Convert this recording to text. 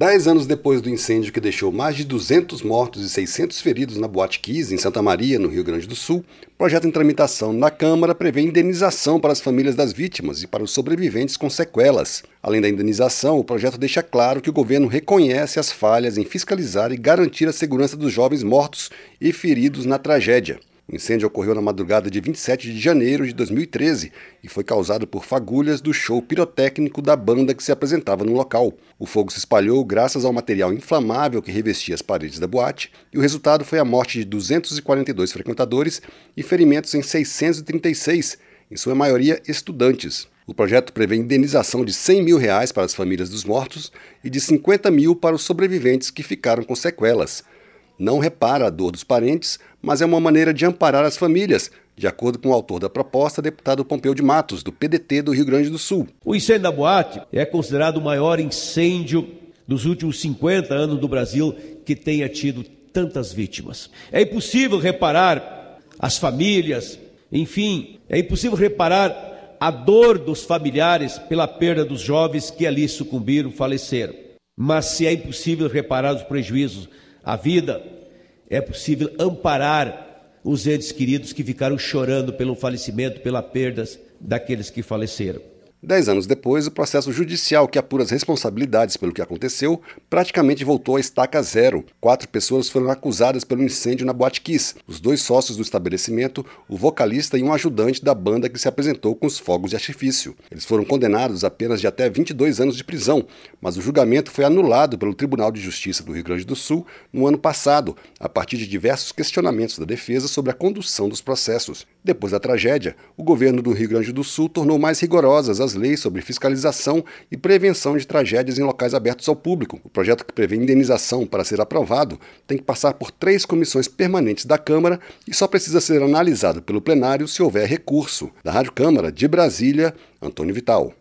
Dez anos depois do incêndio que deixou mais de 200 mortos e 600 feridos na Boate Kiss, em Santa Maria, no Rio Grande do Sul, projeto em tramitação na Câmara prevê indenização para as famílias das vítimas e para os sobreviventes com sequelas. Além da indenização, o projeto deixa claro que o governo reconhece as falhas em fiscalizar e garantir a segurança dos jovens mortos e feridos na tragédia. O incêndio ocorreu na madrugada de 27 de janeiro de 2013 e foi causado por fagulhas do show pirotécnico da banda que se apresentava no local. O fogo se espalhou graças ao material inflamável que revestia as paredes da boate e o resultado foi a morte de 242 frequentadores e ferimentos em 636, em sua maioria estudantes. O projeto prevê indenização de 100 mil reais para as famílias dos mortos e de 50 mil para os sobreviventes que ficaram com sequelas não repara a dor dos parentes, mas é uma maneira de amparar as famílias, de acordo com o autor da proposta, deputado Pompeu de Matos, do PDT do Rio Grande do Sul. O incêndio da boate é considerado o maior incêndio dos últimos 50 anos do Brasil que tenha tido tantas vítimas. É impossível reparar as famílias, enfim, é impossível reparar a dor dos familiares pela perda dos jovens que ali sucumbiram, faleceram. Mas se é impossível reparar os prejuízos a vida, é possível amparar os entes queridos que ficaram chorando pelo falecimento, pela perdas daqueles que faleceram. Dez anos depois, o processo judicial que apura as responsabilidades pelo que aconteceu praticamente voltou à estaca zero. Quatro pessoas foram acusadas pelo incêndio na Boate Kiss. Os dois sócios do estabelecimento, o vocalista e um ajudante da banda que se apresentou com os fogos de artifício. Eles foram condenados a penas de até 22 anos de prisão, mas o julgamento foi anulado pelo Tribunal de Justiça do Rio Grande do Sul no ano passado, a partir de diversos questionamentos da defesa sobre a condução dos processos. Depois da tragédia, o governo do Rio Grande do Sul tornou mais rigorosas as as leis sobre fiscalização e prevenção de tragédias em locais abertos ao público. O projeto que prevê indenização para ser aprovado tem que passar por três comissões permanentes da Câmara e só precisa ser analisado pelo plenário se houver recurso. Da Rádio Câmara de Brasília, Antônio Vital.